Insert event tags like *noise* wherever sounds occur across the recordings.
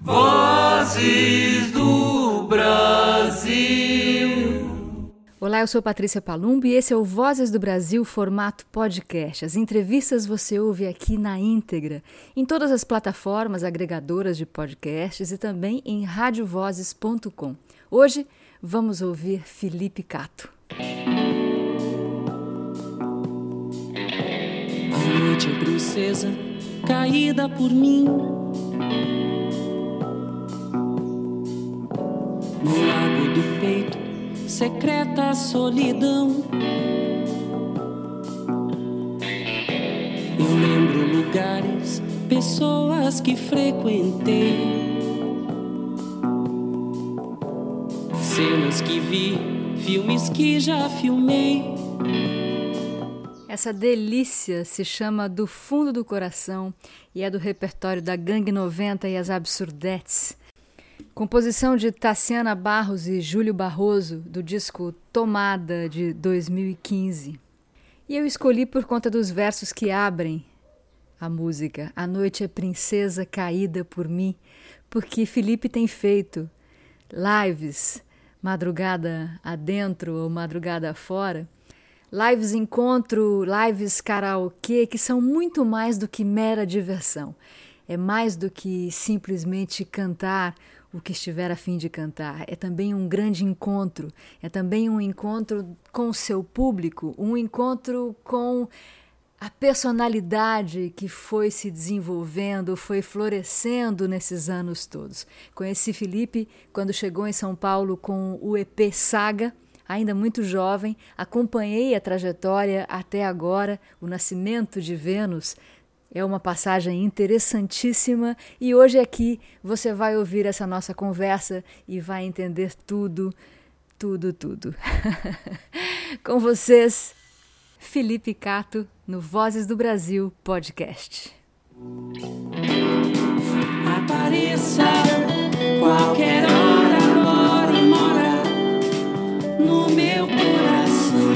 Vozes do Brasil. Olá, eu sou Patrícia Palumbo e esse é o Vozes do Brasil formato podcast. As entrevistas você ouve aqui na íntegra, em todas as plataformas agregadoras de podcasts e também em radiovozes.com. Hoje vamos ouvir Felipe Cato. A noite é princesa caída por mim. No lago do peito, secreta solidão. Eu lembro lugares, pessoas que frequentei. Cenas que vi, filmes que já filmei. Essa delícia se chama Do Fundo do Coração e é do repertório da Gangue 90 e as Absurdetes. Composição de Tassiana Barros e Júlio Barroso, do disco Tomada de 2015. E eu escolhi por conta dos versos que abrem a música. A noite é princesa caída por mim, porque Felipe tem feito lives madrugada adentro ou madrugada fora lives encontro, lives karaokê, que são muito mais do que mera diversão. É mais do que simplesmente cantar o que estiver a fim de cantar. É também um grande encontro, é também um encontro com o seu público, um encontro com a personalidade que foi se desenvolvendo, foi florescendo nesses anos todos. Conheci Felipe quando chegou em São Paulo com o EP Saga ainda muito jovem, acompanhei a trajetória até agora, o nascimento de Vênus. É uma passagem interessantíssima e hoje aqui você vai ouvir essa nossa conversa e vai entender tudo, tudo, tudo. *laughs* Com vocês, Felipe Cato, no Vozes do Brasil podcast. Apareça qualquer hora, mora, mora no meu coração.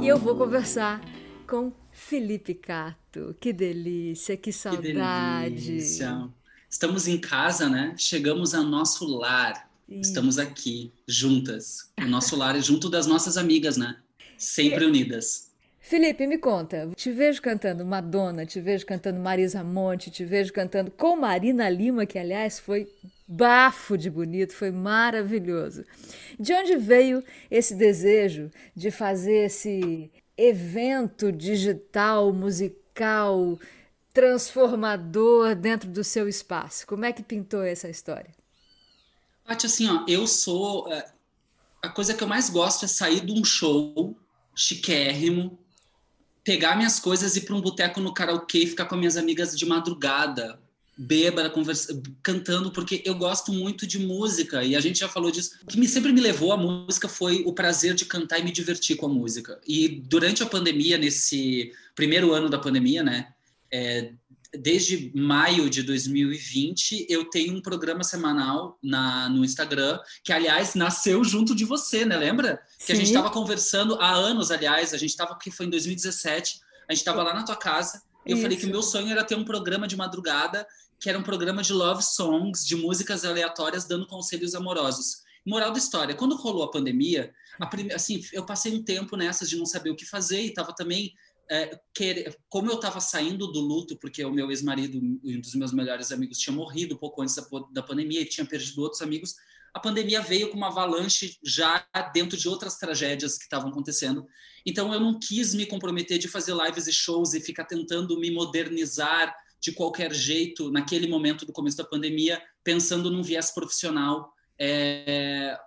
E eu vou conversar com Felipe Cato. Que delícia, que saudade. Que delícia. Estamos em casa, né? Chegamos ao nosso lar. Sim. Estamos aqui, juntas. O nosso lar é junto das nossas amigas, né? Sempre e... unidas. Felipe, me conta. Te vejo cantando Madonna, te vejo cantando Marisa Monte, te vejo cantando com Marina Lima, que aliás foi bafo de bonito, foi maravilhoso. De onde veio esse desejo de fazer esse evento digital, musical, transformador dentro do seu espaço? Como é que pintou essa história? Paty, assim, ó, eu sou. É, a coisa que eu mais gosto é sair de um show chiquérrimo, pegar minhas coisas e ir para um boteco no karaokê e ficar com minhas amigas de madrugada, bêbada, conversa, cantando, porque eu gosto muito de música e a gente já falou disso. O que me, sempre me levou à música foi o prazer de cantar e me divertir com a música. E durante a pandemia, nesse primeiro ano da pandemia, né? É, desde maio de 2020, eu tenho um programa semanal na, no Instagram, que, aliás, nasceu junto de você, né? Lembra? Que Sim. a gente estava conversando há anos, aliás, a gente estava, que foi em 2017, a gente estava lá na tua casa, eu Isso. falei que o meu sonho era ter um programa de madrugada que era um programa de love songs, de músicas aleatórias dando conselhos amorosos. Moral da história, quando rolou a pandemia, a prime... assim, eu passei um tempo nessas de não saber o que fazer e estava também é, como eu estava saindo do luto, porque o meu ex-marido, um dos meus melhores amigos, tinha morrido pouco antes da, da pandemia e tinha perdido outros amigos, a pandemia veio com uma avalanche já dentro de outras tragédias que estavam acontecendo. Então eu não quis me comprometer de fazer lives e shows e ficar tentando me modernizar de qualquer jeito, naquele momento do começo da pandemia, pensando num viés profissional, é,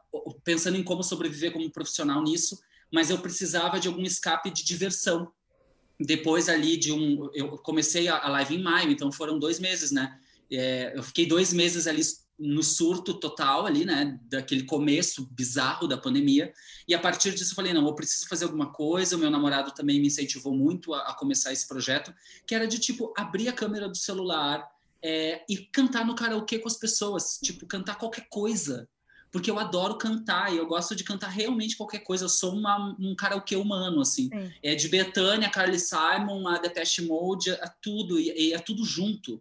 pensando em como sobreviver como profissional nisso, mas eu precisava de algum escape de diversão. Depois ali de um, eu comecei a live em maio, então foram dois meses, né? É, eu fiquei dois meses ali no surto total ali, né, daquele começo bizarro da pandemia. E a partir disso eu falei, não, eu preciso fazer alguma coisa. O meu namorado também me incentivou muito a, a começar esse projeto, que era de tipo abrir a câmera do celular é, e cantar no karaokê com as pessoas, tipo cantar qualquer coisa. Porque eu adoro cantar e eu gosto de cantar realmente qualquer coisa. Eu sou uma, um karaokê humano, assim. Sim. É de Betânia, Carly Simon, a Depeche Mode, é tudo, e, e é tudo junto.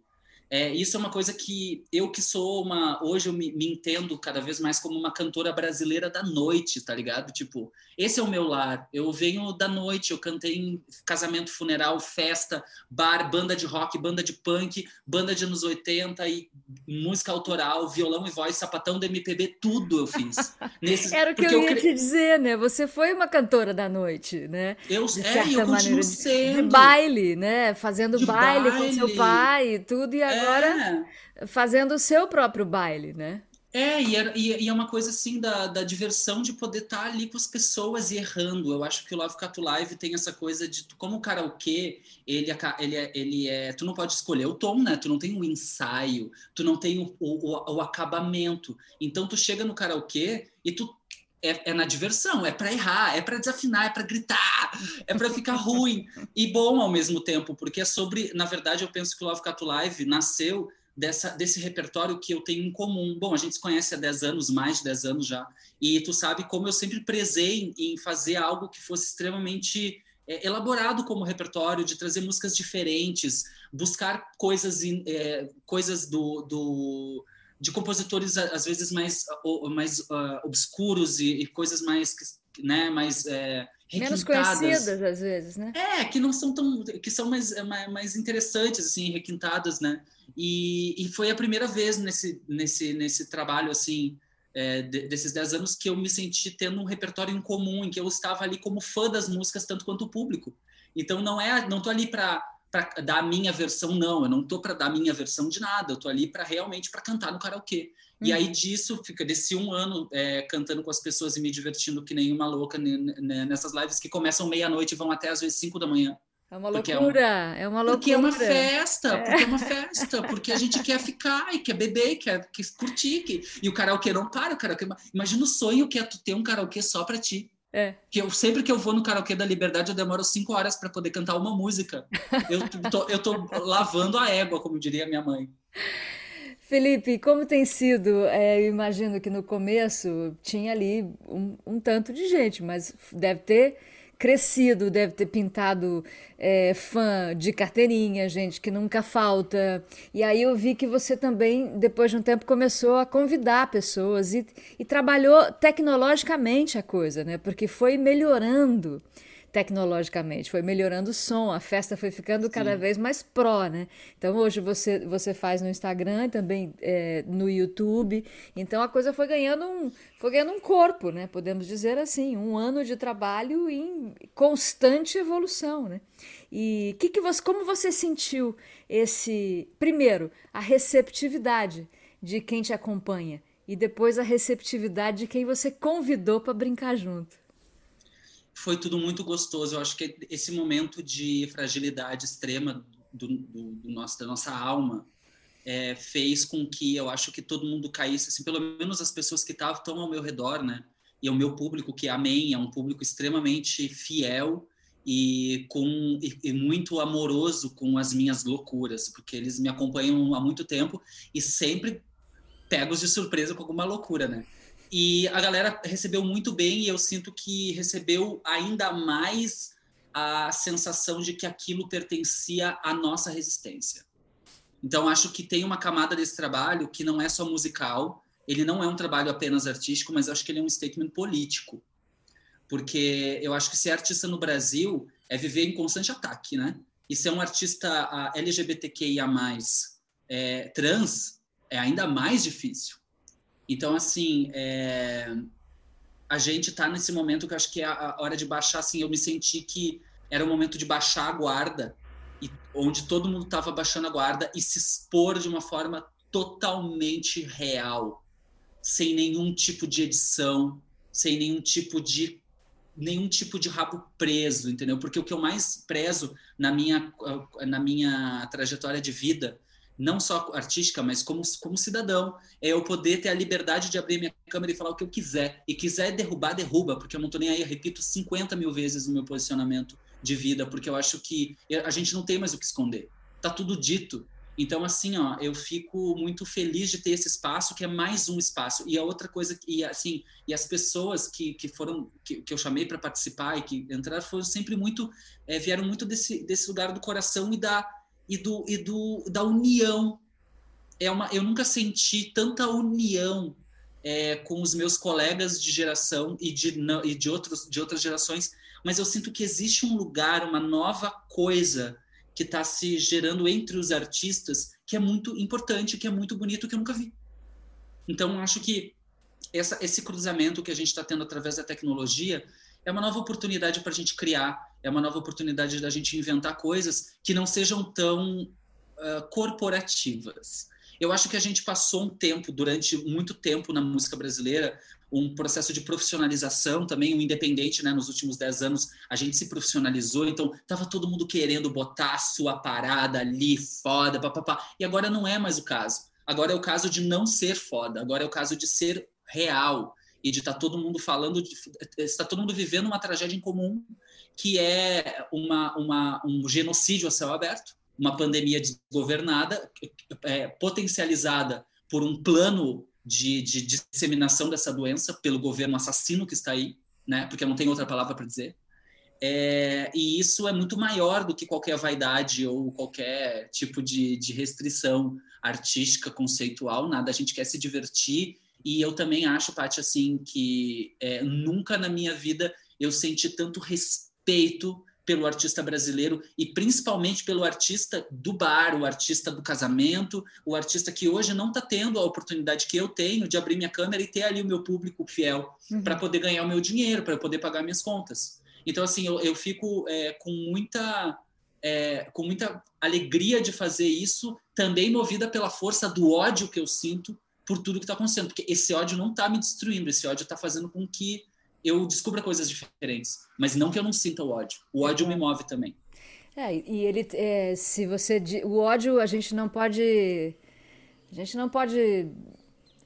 É, isso é uma coisa que eu que sou uma. Hoje eu me, me, entendo cada vez mais como uma cantora brasileira da noite, tá ligado? Tipo, esse é o meu lar. Eu venho da noite, eu cantei em casamento, funeral, festa, bar, banda de rock, banda de punk, banda de anos 80 e música autoral, violão e voz, sapatão do MPB, tudo eu fiz. *laughs* Era o que eu ia eu cre... te dizer, né? Você foi uma cantora da noite, né? Eu, de é, eu continuo sendo. De baile, né? Fazendo baile, baile, com seu pai e tudo, e agora agora é. fazendo o seu próprio baile, né? É, e é, e é uma coisa assim da, da diversão de poder estar tá ali com as pessoas e errando. Eu acho que o Love Cat Live tem essa coisa de como o karaokê, ele, ele, é, ele é. Tu não pode escolher o tom, né? Tu não tem o um ensaio, tu não tem o, o, o acabamento. Então tu chega no karaokê e tu é, é, na diversão, é para errar, é para desafinar, é para gritar, é para ficar ruim e bom ao mesmo tempo, porque é sobre, na verdade, eu penso que o Love Cat Live nasceu dessa, desse repertório que eu tenho em comum. Bom, a gente se conhece há 10 anos, mais de 10 anos já, e tu sabe como eu sempre prezei em fazer algo que fosse extremamente é, elaborado como repertório, de trazer músicas diferentes, buscar coisas, é, coisas do, do de compositores às vezes mais mais uh, obscuros e, e, coisas mais né mais é, menos conhecidas às vezes né? É que não são tão que são mais mais interessantes assim requintadas né? E, e foi a primeira vez nesse nesse nesse trabalho assim é, desses dez anos que eu me senti tendo um repertório em comum em que eu estava ali como fã das músicas tanto quanto o público. Então não é não tô ali para para dar a minha versão, não. Eu não tô para dar a minha versão de nada. Eu tô ali para realmente para cantar no karaokê. Uhum. E aí uhum. disso fica desse um ano é, cantando com as pessoas e me divertindo que nem uma louca nessas lives que começam meia-noite e vão até às vezes cinco da manhã. É uma loucura, é, um, é, uma loucura. Porque é uma festa, é. porque é uma *laughs* festa, porque a gente quer ficar e quer beber, quer, quer curtir. Que, e o karaokê não para, o karaokê. Imagina o sonho que é tu ter um karaokê só para ti. É. Que eu sempre que eu vou no karaokê da Liberdade, eu demoro cinco horas para poder cantar uma música. Eu *laughs* tô, eu tô lavando a égua, como diria minha mãe. Felipe, como tem sido? É, eu imagino que no começo tinha ali um, um tanto de gente, mas deve ter crescido, deve ter pintado é, fã de carteirinha, gente que nunca falta. E aí eu vi que você também, depois de um tempo, começou a convidar pessoas e, e trabalhou tecnologicamente a coisa, né? Porque foi melhorando tecnologicamente, foi melhorando o som, a festa foi ficando Sim. cada vez mais pró, né? Então hoje você, você faz no Instagram e também é, no YouTube, então a coisa foi ganhando um, foi ganhando um corpo, né? Podemos dizer assim, um ano de trabalho em constante evolução, né? E que que você, como você sentiu esse, primeiro, a receptividade de quem te acompanha e depois a receptividade de quem você convidou para brincar junto? Foi tudo muito gostoso. Eu acho que esse momento de fragilidade extrema do, do, do nosso, da nossa alma é, fez com que eu acho que todo mundo caísse, assim, pelo menos as pessoas que estavam ao meu redor, né? E o meu público, que amém, é um público extremamente fiel e, com, e, e muito amoroso com as minhas loucuras, porque eles me acompanham há muito tempo e sempre pegos de surpresa com alguma loucura, né? E a galera recebeu muito bem e eu sinto que recebeu ainda mais a sensação de que aquilo pertencia à nossa resistência. Então acho que tem uma camada desse trabalho que não é só musical, ele não é um trabalho apenas artístico, mas acho que ele é um statement político. Porque eu acho que ser artista no Brasil é viver em constante ataque, né? E ser um artista LGBTQIA+, é, trans, é ainda mais difícil então, assim, é... a gente está nesse momento que eu acho que é a hora de baixar, assim, eu me senti que era o momento de baixar a guarda, e onde todo mundo estava baixando a guarda e se expor de uma forma totalmente real, sem nenhum tipo de edição, sem nenhum tipo de nenhum tipo de rabo preso, entendeu? Porque o que eu mais prezo na minha na minha trajetória de vida não só artística, mas como, como cidadão, é eu poder ter a liberdade de abrir minha câmera e falar o que eu quiser. E quiser derrubar, derruba, porque eu não tô nem aí, repito 50 mil vezes o meu posicionamento de vida, porque eu acho que a gente não tem mais o que esconder. Tá tudo dito. Então, assim, ó, eu fico muito feliz de ter esse espaço, que é mais um espaço. E a outra coisa, e assim, e as pessoas que, que foram, que, que eu chamei para participar e que entraram, foram sempre muito, é, vieram muito desse, desse lugar do coração e da, e, do, e do, da união é uma, eu nunca senti tanta união é, com os meus colegas de geração e de, não, e de, outros, de outras gerações, mas eu sinto que existe um lugar, uma nova coisa que está se gerando entre os artistas que é muito importante, que é muito bonito, que eu nunca vi. Então, acho que essa, esse cruzamento que a gente está tendo através da tecnologia é uma nova oportunidade para a gente criar, é uma nova oportunidade da gente inventar coisas que não sejam tão uh, corporativas. Eu acho que a gente passou um tempo, durante muito tempo na música brasileira, um processo de profissionalização também, o independente, né? Nos últimos dez anos, a gente se profissionalizou, então tava todo mundo querendo botar a sua parada ali, foda, papapá. E agora não é mais o caso. Agora é o caso de não ser foda, agora é o caso de ser real e de estar tá todo mundo falando, de, está todo mundo vivendo uma tragédia em comum, que é uma, uma, um genocídio a céu aberto, uma pandemia desgovernada, é, potencializada por um plano de, de, disseminação dessa doença pelo governo assassino que está aí, né? Porque não tem outra palavra para dizer. É, e isso é muito maior do que qualquer vaidade ou qualquer tipo de, de restrição artística, conceitual, nada. A gente quer se divertir e eu também acho, Paty, assim, que é, nunca na minha vida eu senti tanto respeito pelo artista brasileiro e principalmente pelo artista do bar, o artista do casamento, o artista que hoje não está tendo a oportunidade que eu tenho de abrir minha câmera e ter ali o meu público fiel uhum. para poder ganhar o meu dinheiro, para poder pagar minhas contas. Então, assim, eu, eu fico é, com muita é, com muita alegria de fazer isso, também movida pela força do ódio que eu sinto por tudo que está acontecendo, porque esse ódio não está me destruindo, esse ódio está fazendo com que eu descubra coisas diferentes, mas não que eu não sinta o ódio. O ódio me move também. É, e ele, é, se você, o ódio a gente não pode, a gente não pode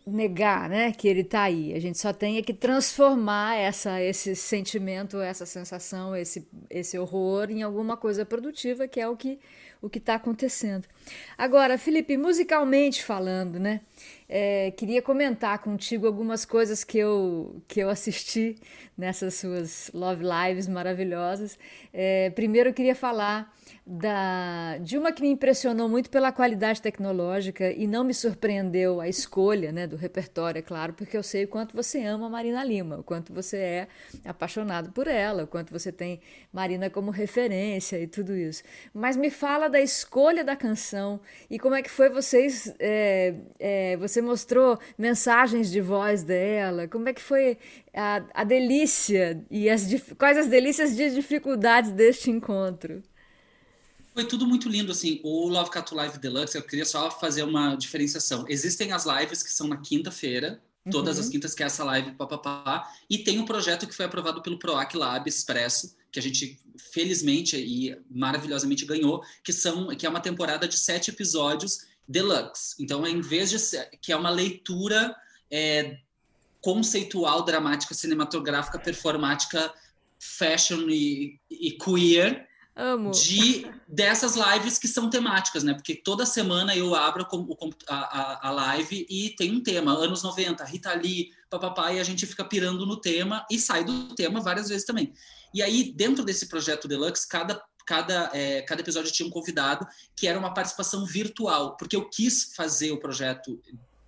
negar, né, que ele está aí. A gente só tem que transformar essa, esse sentimento, essa sensação, esse, esse horror em alguma coisa produtiva, que é o que o que está acontecendo. Agora, Felipe, musicalmente falando, né? É, queria comentar contigo algumas coisas que eu, que eu assisti nessas suas Love Lives maravilhosas. É, primeiro, eu queria falar da, de uma que me impressionou muito pela qualidade tecnológica e não me surpreendeu a escolha né, do repertório, é claro, porque eu sei o quanto você ama Marina Lima, o quanto você é apaixonado por ela, o quanto você tem Marina como referência e tudo isso. Mas me fala da escolha da canção e como é que foi vocês. É, é, você mostrou mensagens de voz dela, como é que foi a, a delícia e as, quais as delícias e dificuldades deste encontro? Foi tudo muito lindo, assim. O Love Cat Live Deluxe, eu queria só fazer uma diferenciação. Existem as lives que são na quinta-feira, todas uhum. as quintas, que é essa live papapá, e tem um projeto que foi aprovado pelo PROAC Lab Expresso, que a gente felizmente e maravilhosamente ganhou, que são que é uma temporada de sete episódios deluxe. Então, em vez de ser, que é uma leitura é, conceitual, dramática, cinematográfica, performática, fashion e, e queer, Amo. de dessas lives que são temáticas, né? Porque toda semana eu abro a, a, a live e tem um tema, anos 90, Rita Lee, papapá, e a gente fica pirando no tema e sai do tema várias vezes também. E aí, dentro desse projeto Deluxe, cada, cada, é, cada episódio tinha um convidado que era uma participação virtual, porque eu quis fazer o projeto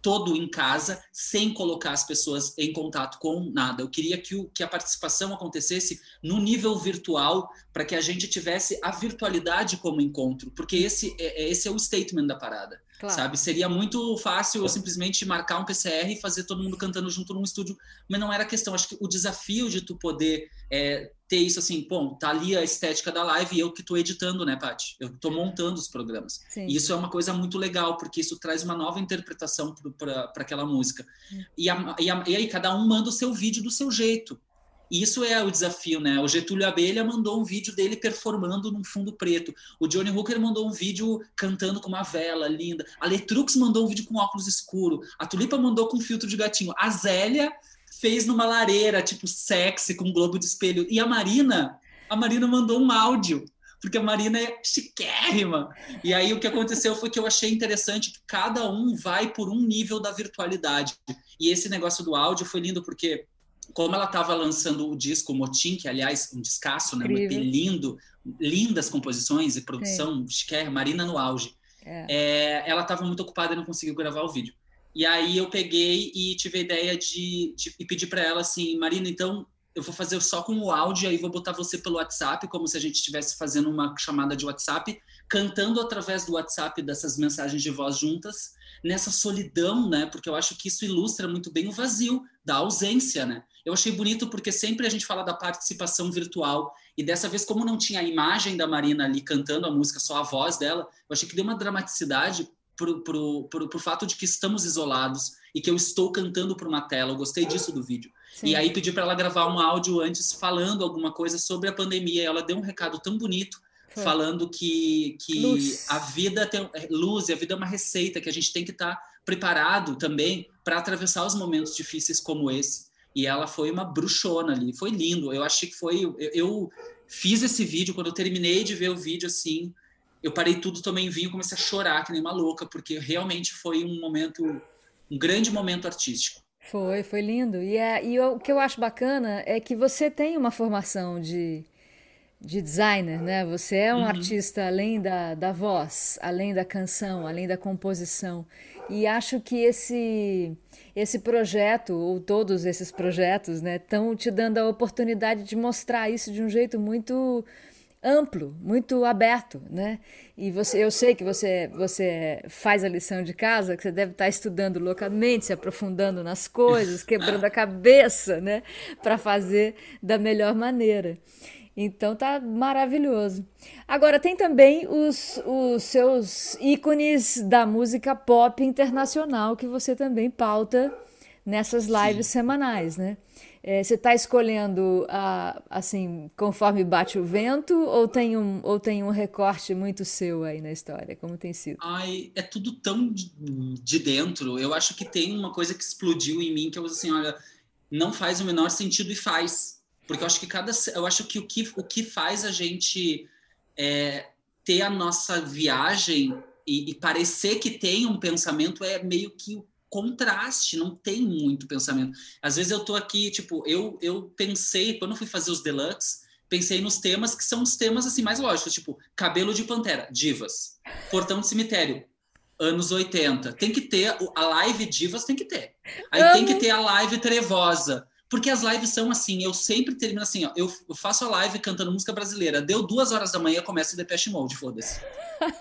todo em casa, sem colocar as pessoas em contato com nada. Eu queria que, o, que a participação acontecesse no nível virtual, para que a gente tivesse a virtualidade como encontro, porque esse é, é esse é o statement da parada. Claro. Sabe? Seria muito fácil eu simplesmente marcar um PCR e fazer todo mundo cantando junto num estúdio, mas não era questão. Acho que o desafio de tu poder é, ter isso assim, bom, tá ali a estética da live e eu que tô editando, né, Paty? Eu tô montando os programas. Sim. E isso é uma coisa muito legal, porque isso traz uma nova interpretação para aquela música. Hum. E, a, e, a, e aí cada um manda o seu vídeo do seu jeito. Isso é o desafio, né? O Getúlio Abelha mandou um vídeo dele performando num fundo preto. O Johnny Hooker mandou um vídeo cantando com uma vela linda. A Letrux mandou um vídeo com óculos escuro. A Tulipa mandou com filtro de gatinho. A Zélia fez numa lareira, tipo sexy, com um globo de espelho. E a Marina, a Marina mandou um áudio porque a Marina é chiquérrima. E aí o que aconteceu foi que eu achei interessante que cada um vai por um nível da virtualidade. E esse negócio do áudio foi lindo porque como ela estava lançando o disco Motim, que aliás um descasso, né, um EP lindo, lindas composições e produção, chiquer, Marina no auge. é. É, ela estava muito ocupada e não conseguiu gravar o vídeo. E aí eu peguei e tive a ideia de, de e pedir para ela assim, Marina, então eu vou fazer só com o áudio, aí vou botar você pelo WhatsApp, como se a gente estivesse fazendo uma chamada de WhatsApp, cantando através do WhatsApp dessas mensagens de voz juntas, nessa solidão, né? Porque eu acho que isso ilustra muito bem o vazio da ausência, né? Eu achei bonito porque sempre a gente fala da participação virtual e dessa vez como não tinha a imagem da Marina ali cantando a música, só a voz dela, eu achei que deu uma dramaticidade pro, pro, pro, pro fato de que estamos isolados e que eu estou cantando para uma tela. Eu gostei disso do vídeo. Sim. E aí pedi para ela gravar um áudio antes falando alguma coisa sobre a pandemia. Ela deu um recado tão bonito Foi. falando que, que a vida tem é, luz e a vida é uma receita que a gente tem que estar tá preparado também para atravessar os momentos difíceis como esse. E ela foi uma bruxona ali, foi lindo. Eu achei que foi. Eu, eu fiz esse vídeo, quando eu terminei de ver o vídeo, assim, eu parei tudo, tomei vinho, comecei a chorar que nem uma louca, porque realmente foi um momento, um grande momento artístico. Foi, foi lindo. E, é, e o que eu acho bacana é que você tem uma formação de, de designer, né? Você é um uhum. artista além da, da voz, além da canção, além da composição. E acho que esse esse projeto, ou todos esses projetos, né, estão te dando a oportunidade de mostrar isso de um jeito muito amplo, muito aberto, né? E você, eu sei que você, você faz a lição de casa, que você deve estar estudando loucamente, se aprofundando nas coisas, quebrando a cabeça, né, para fazer da melhor maneira. Então tá maravilhoso. Agora tem também os, os seus ícones da música pop internacional que você também pauta nessas lives Sim. semanais, né? É, você está escolhendo assim conforme bate o vento ou tem um ou tem um recorte muito seu aí na história? Como tem sido? Ai, é tudo tão de, de dentro. Eu acho que tem uma coisa que explodiu em mim que eu assim, olha, não faz o menor sentido e faz, porque eu acho que cada eu acho que o que o que faz a gente é, ter a nossa viagem e, e parecer que tem um pensamento é meio que contraste, não tem muito pensamento. Às vezes eu tô aqui, tipo, eu, eu pensei, quando eu fui fazer os deluxe, pensei nos temas que são os temas assim mais lógicos, tipo, cabelo de pantera, divas, portão de cemitério, anos 80. Tem que ter a live divas tem que ter. Aí Amo. tem que ter a live trevosa. Porque as lives são assim, eu sempre termino assim, ó, eu, faço a live cantando música brasileira, deu duas horas da manhã, começa o Depeche Mode, foda-se.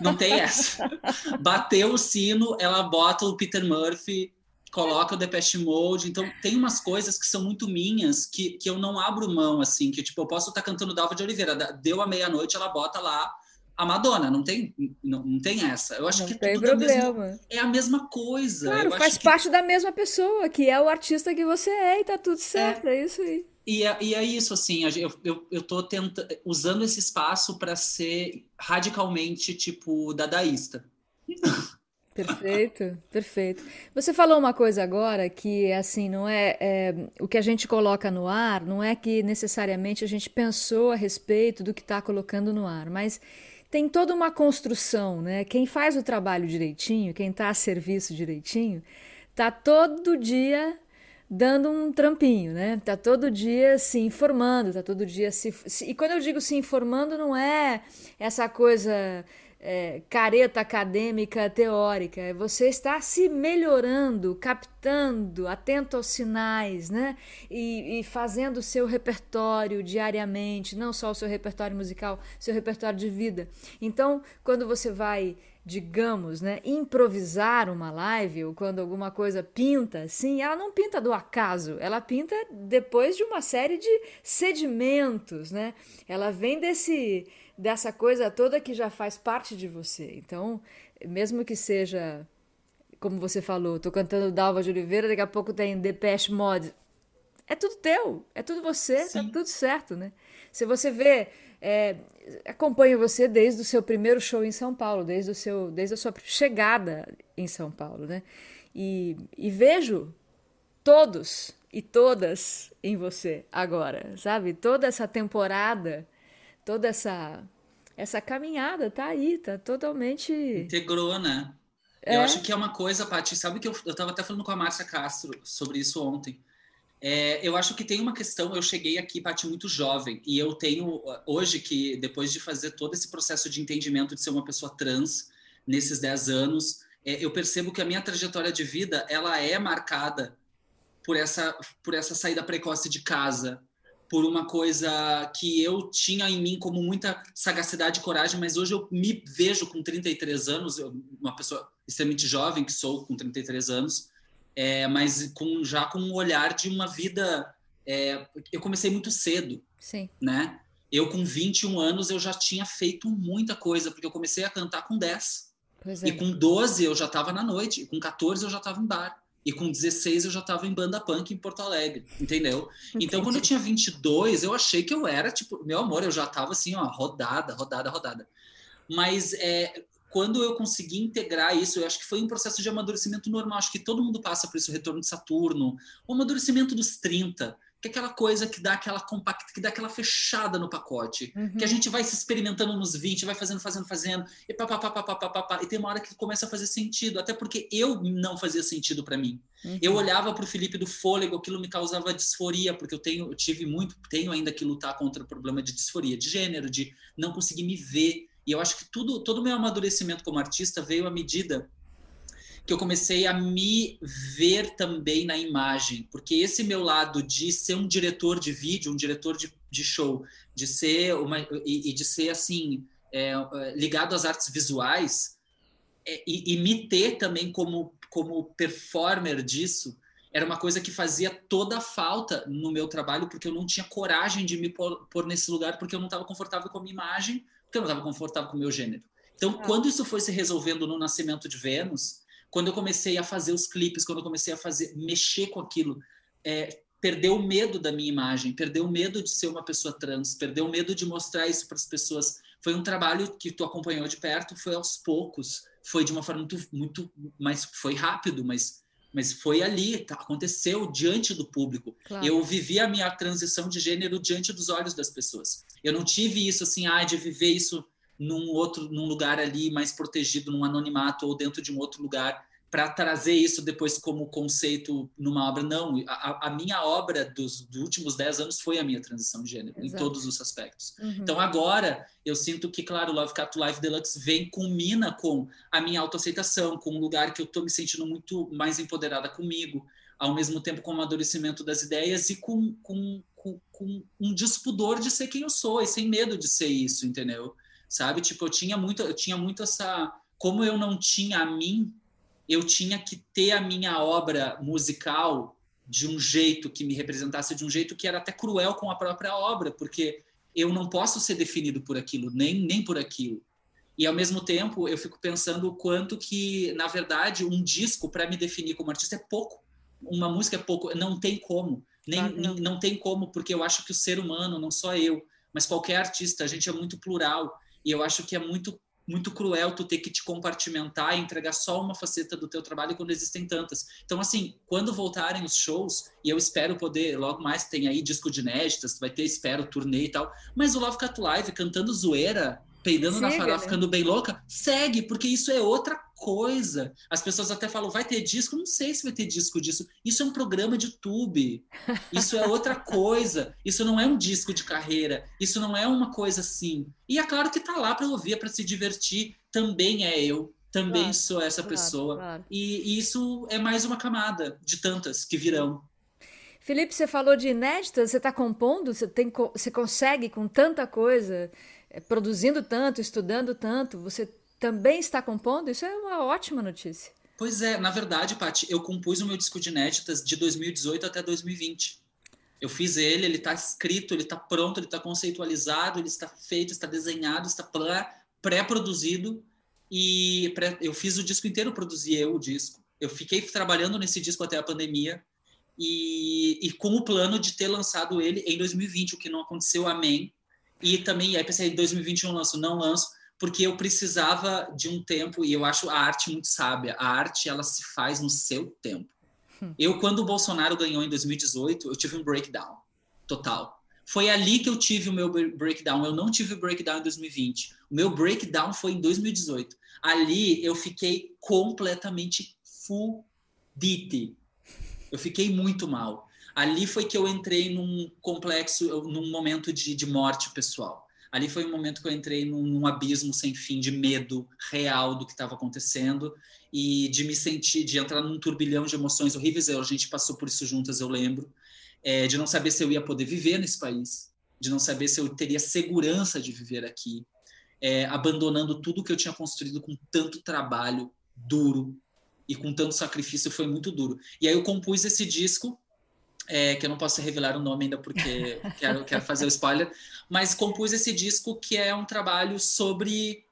Não tem essa. *laughs* Bateu o sino, ela bota o Peter Murphy, coloca o Depeche Mode. Então, tem umas coisas que são muito minhas que, que eu não abro mão, assim, que tipo, eu posso estar cantando Dalva de Oliveira, deu a meia-noite, ela bota lá a Madonna, não tem, não, não tem essa. Eu acho não que tem tudo problema. É, mesmo, é a mesma coisa. Claro, eu faz parte que... da mesma pessoa, que é o artista que você é e tá tudo certo, é, é isso aí. E é, e é isso, assim, eu, eu, eu tô tenta, usando esse espaço para ser radicalmente, tipo, dadaísta. *laughs* Perfeito, perfeito. Você falou uma coisa agora que, assim, não é, é, o que a gente coloca no ar, não é que necessariamente a gente pensou a respeito do que está colocando no ar, mas tem toda uma construção, né? Quem faz o trabalho direitinho, quem está a serviço direitinho, tá todo dia dando um trampinho, né? Tá todo dia se informando, tá todo dia se, se, e quando eu digo se informando não é essa coisa é, careta acadêmica teórica, você estar se melhorando, captando, atento aos sinais, né? E, e fazendo o seu repertório diariamente, não só o seu repertório musical, seu repertório de vida. Então, quando você vai digamos, né, improvisar uma live ou quando alguma coisa pinta, assim, ela não pinta do acaso, ela pinta depois de uma série de sedimentos, né? Ela vem desse dessa coisa toda que já faz parte de você. Então, mesmo que seja como você falou, tô cantando Dalva de Oliveira, daqui a pouco tem Depeche Mode. É tudo teu, é tudo você, tá Sim. tá tudo certo, né? Se você vê é, acompanho você desde o seu primeiro show em São Paulo, desde, o seu, desde a sua chegada em São Paulo, né? E, e vejo todos e todas em você agora, sabe? Toda essa temporada, toda essa essa caminhada tá aí, tá totalmente integrou, né? É. Eu acho que é uma coisa, Paty, sabe que eu, eu tava até falando com a Márcia Castro sobre isso ontem. É, eu acho que tem uma questão. Eu cheguei aqui, Paty, muito jovem, e eu tenho hoje que, depois de fazer todo esse processo de entendimento de ser uma pessoa trans, nesses 10 anos, é, eu percebo que a minha trajetória de vida ela é marcada por essa, por essa saída precoce de casa, por uma coisa que eu tinha em mim como muita sagacidade e coragem, mas hoje eu me vejo com 33 anos, uma pessoa extremamente jovem que sou, com 33 anos, é, mas com, já com um olhar de uma vida. É, eu comecei muito cedo, Sim. né? Eu, com 21 anos, eu já tinha feito muita coisa, porque eu comecei a cantar com 10. Pois é. E com 12 eu já estava na noite, e com 14 eu já estava em bar. E com 16 eu já estava em banda punk em Porto Alegre, entendeu? Entendi. Então, quando eu tinha 22, eu achei que eu era, tipo, meu amor, eu já estava assim, ó, rodada, rodada, rodada. Mas é, quando eu consegui integrar isso, eu acho que foi um processo de amadurecimento normal, acho que todo mundo passa por isso, o retorno de Saturno, o amadurecimento dos 30, que é aquela coisa que dá aquela compacta, que dá aquela fechada no pacote, uhum. que a uhum. gente vai se experimentando nos 20, vai fazendo, fazendo, fazendo, e pá, pá, pá, pá, pá, pá, pá, pá e tem uma hora que começa a fazer sentido, até porque eu não fazia sentido para mim. Uhum. Eu olhava para o Felipe do fôlego, aquilo me causava disforia, porque eu tenho, eu tive muito, tenho ainda que lutar contra o problema de disforia de gênero, de não conseguir me ver e eu acho que tudo, todo o meu amadurecimento como artista veio à medida que eu comecei a me ver também na imagem, porque esse meu lado de ser um diretor de vídeo, um diretor de, de show, de ser uma e, e de ser assim é, é, ligado às artes visuais é, e, e me ter também como como performer disso era uma coisa que fazia toda a falta no meu trabalho porque eu não tinha coragem de me pôr, pôr nesse lugar porque eu não estava confortável com a minha imagem porque eu não estava confortável com o meu gênero então Ah. quando isso foi se resolvendo no nascimento de Vênus quando eu comecei a fazer os clipes, quando eu comecei a fazer, mexer com aquilo, é, perdeu o medo da minha imagem, perdeu o medo de ser uma pessoa trans, perdeu o medo de mostrar isso para as pessoas. Foi um trabalho que tu acompanhou de perto, foi aos poucos, foi de uma forma muito, muito, mas foi rápido, mas, mas foi ali, tá, aconteceu diante do público. Claro. Eu vivi a minha transição de gênero diante dos olhos das pessoas. Eu não tive isso assim, ah, de viver isso num outro, num lugar ali mais protegido, num anonimato ou dentro de um outro lugar para trazer isso depois como conceito numa obra. Não, a, a minha obra dos, dos, últimos dez anos foi a minha transição de gênero, Exato. em todos os aspectos. Uhum. Então agora eu sinto que, claro, o Love Cat Live Deluxe vem, culmina com a minha autoaceitação, com um lugar que eu estou me sentindo muito mais empoderada comigo, ao mesmo tempo com o amadurecimento das ideias e com, com, com, com um despudor de ser quem eu sou e sem medo de ser isso, entendeu? Sabe? Tipo, eu tinha muito, eu tinha muito essa. Como eu não tinha a mim, eu tinha que ter a minha obra musical de um jeito que me representasse, de um jeito que era até cruel com a própria obra, porque eu não posso ser definido por aquilo, nem, nem por aquilo. E ao mesmo tempo, eu fico pensando o quanto que, na verdade, um disco para me definir como artista é pouco. Uma música é pouco, não tem como. Nem, não. não tem como, porque eu acho que o ser humano, não só eu, mas qualquer artista, a gente é muito plural. E eu acho que é muito muito cruel tu ter que te compartimentar e entregar só uma faceta do teu trabalho quando existem tantas. Então, assim, quando voltarem os shows, e eu espero poder, logo mais tem aí disco de inéditas, vai ter, espero, turnê e tal, mas o Love Cat Live cantando zoeira, peidando Siga, na farofa, né? ficando bem louca, segue, porque isso é outra coisa. As pessoas até falam, vai ter disco? Não sei se vai ter disco disso. Isso é um programa de YouTube. Isso é outra *laughs* coisa. Isso não é um disco de carreira. Isso não é uma coisa assim. E é claro que tá lá para ouvir, para se divertir. Também é eu. Também claro, sou essa claro, pessoa. Claro. E, e isso é mais uma camada de tantas que virão. Felipe, você falou de inéditas, você está compondo, você, tem, você consegue com tanta coisa, é, produzindo tanto, estudando tanto, você também está compondo? Isso é uma ótima notícia. Pois é, na verdade, Paty, eu compus o meu disco de inéditas de 2018 até 2020. Eu fiz ele, ele está escrito, ele está pronto, ele está conceitualizado, ele está feito, está desenhado, está pré-produzido. E pré eu fiz o disco inteiro, produzi eu o disco. Eu fiquei trabalhando nesse disco até a pandemia e, e com o plano de ter lançado ele em 2020, o que não aconteceu, amém. E também, aí pensei, em 2021 lanço, não lanço, porque eu precisava de um tempo, e eu acho a arte muito sábia. A arte, ela se faz no seu tempo. Hum. Eu, quando o Bolsonaro ganhou em 2018, eu tive um breakdown total. Foi ali que eu tive o meu breakdown. Eu não tive breakdown em 2020. O meu breakdown foi em 2018. Ali eu fiquei completamente fudite. Eu fiquei muito mal. Ali foi que eu entrei num complexo, num momento de, de morte pessoal. Ali foi um momento que eu entrei num, num abismo sem fim de medo real do que estava acontecendo e de me sentir, de entrar num turbilhão de emoções horríveis. A gente passou por isso juntas, eu lembro. É, de não saber se eu ia poder viver nesse país, de não saber se eu teria segurança de viver aqui, é, abandonando tudo que eu tinha construído com tanto trabalho duro e com tanto sacrifício, foi muito duro. E aí eu compus esse disco é, que eu não posso revelar o nome ainda porque *laughs* quero, quero fazer o spoiler, mas compus esse disco que é um trabalho sobre,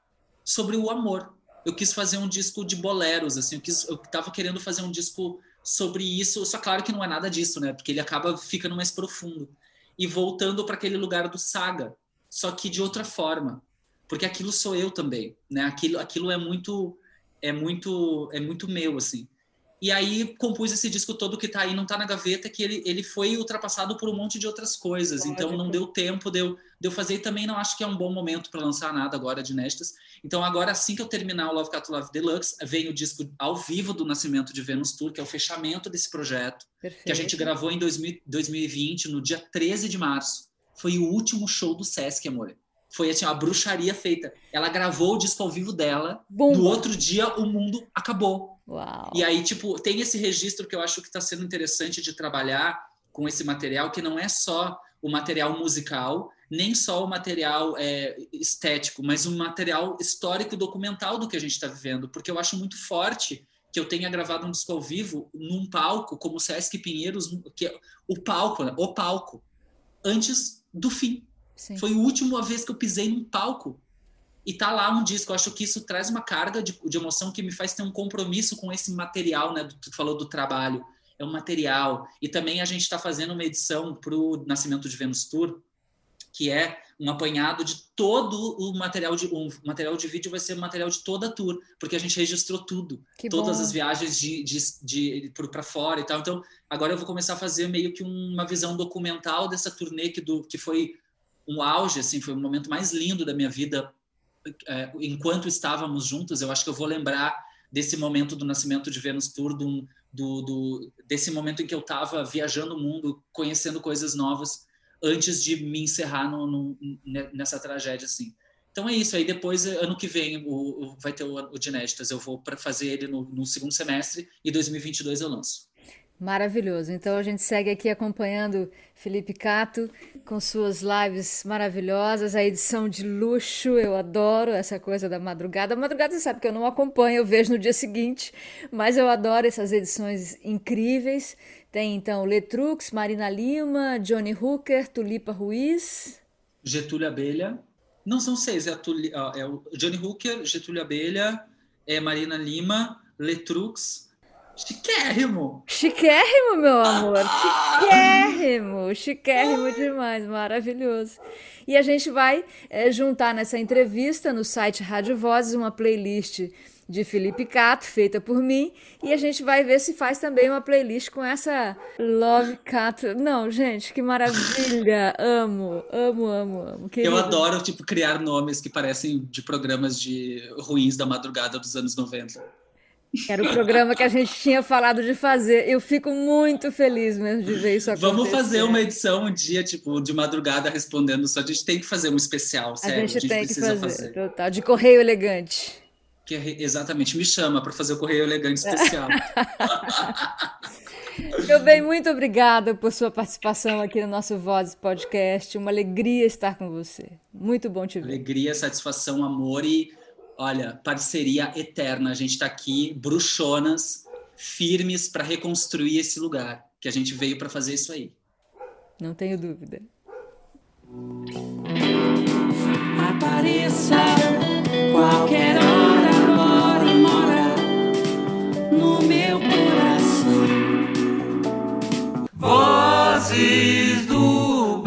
sobre o amor. Eu quis fazer um disco de boleros, assim, eu, quis, eu tava querendo fazer um disco sobre isso, só claro que não é nada disso, né? Porque ele acaba ficando mais profundo. E voltando para aquele lugar do saga, só que de outra forma, porque aquilo sou eu também, né? Aquilo, aquilo é muito é muito é muito meu assim. E aí compus esse disco todo que tá aí, não tá na gaveta, que ele, ele foi ultrapassado por um monte de outras coisas. Então não deu tempo de eu, de eu fazer e também não acho que é um bom momento para lançar nada agora de Nestas. Então agora, assim que eu terminar o Love Cat Love Deluxe, vem o disco ao vivo do Nascimento de Venus Tour, que é o fechamento desse projeto, Perfeito. que a gente gravou em 2000, 2020, no dia 13 de março. Foi o último show do Sesc, amor foi assim, uma bruxaria feita. Ela gravou o disco ao vivo dela, Bum. no outro dia o mundo acabou. Uau. E aí, tipo, tem esse registro que eu acho que está sendo interessante de trabalhar com esse material, que não é só o material musical, nem só o material é, estético, mas um material histórico e documental do que a gente está vivendo, porque eu acho muito forte que eu tenha gravado um disco ao vivo num palco como o Sesc Pinheiros, que é o palco, né? o palco, antes do fim. Sim. Foi a última vez que eu pisei num palco. E tá lá um disco. Eu acho que isso traz uma carga de, de emoção que me faz ter um compromisso com esse material, né? Tu falou do trabalho. É um material. E também a gente está fazendo uma edição para o Nascimento de Vênus Tour, que é um apanhado de todo o material de um material de vídeo vai ser material de toda a tour, porque a gente registrou tudo, que todas bom. as viagens de, de, de para fora e tal. Então, agora eu vou começar a fazer meio que uma visão documental dessa turnê que do que foi um auge, assim, foi o momento mais lindo da minha vida é, enquanto estávamos juntos. Eu acho que eu vou lembrar desse momento do nascimento de Vênus Tour, do, do, do desse momento em que eu estava viajando o mundo, conhecendo coisas novas, antes de me encerrar no, no, nessa tragédia, assim. Então é isso. Aí depois, ano que vem, o, o vai ter o, o. Eu vou para fazer ele no, no segundo semestre e 2022 eu lanço. Maravilhoso. Então a gente segue aqui acompanhando Felipe Cato com suas lives maravilhosas, a edição de luxo. Eu adoro essa coisa da madrugada. A madrugada você sabe que eu não acompanho, eu vejo no dia seguinte, mas eu adoro essas edições incríveis. Tem então Letrux, Marina Lima, Johnny Hooker, Tulipa Ruiz, Getúlio Abelha. Não são seis, é, Tuli, é o Johnny Hooker, Getúlio Abelha, é Marina Lima, Letrux, Chiquérrimo! Chiquérrimo, meu amor! Chiquérrimo! Chiquérrimo demais, maravilhoso. E a gente vai é, juntar nessa entrevista no site Rádio Vozes uma playlist de Felipe Cato, feita por mim, e a gente vai ver se faz também uma playlist com essa Love Cato. Não, gente, que maravilha! Amo, amo, amo, amo. Querido. Eu adoro, tipo, criar nomes que parecem de programas de ruins da madrugada dos anos 90. Era o programa que a gente tinha falado de fazer. Eu fico muito feliz mesmo de ver isso acontecer. Vamos fazer uma edição um dia, tipo, de madrugada respondendo só. A gente tem que fazer um especial, sério. A gente, a gente tem que fazer, fazer. Total, de correio elegante. Que é, exatamente, me chama para fazer o correio elegante especial. *laughs* Meu bem, muito obrigada por sua participação aqui no nosso Vozes Podcast. Uma alegria estar com você. Muito bom te ver. Alegria, satisfação, amor e Olha, parceria eterna. A gente está aqui, bruxonas, firmes para reconstruir esse lugar, que a gente veio para fazer isso aí. Não tenho dúvida. Apareça qualquer hora, agora mora no meu coração. Vozes do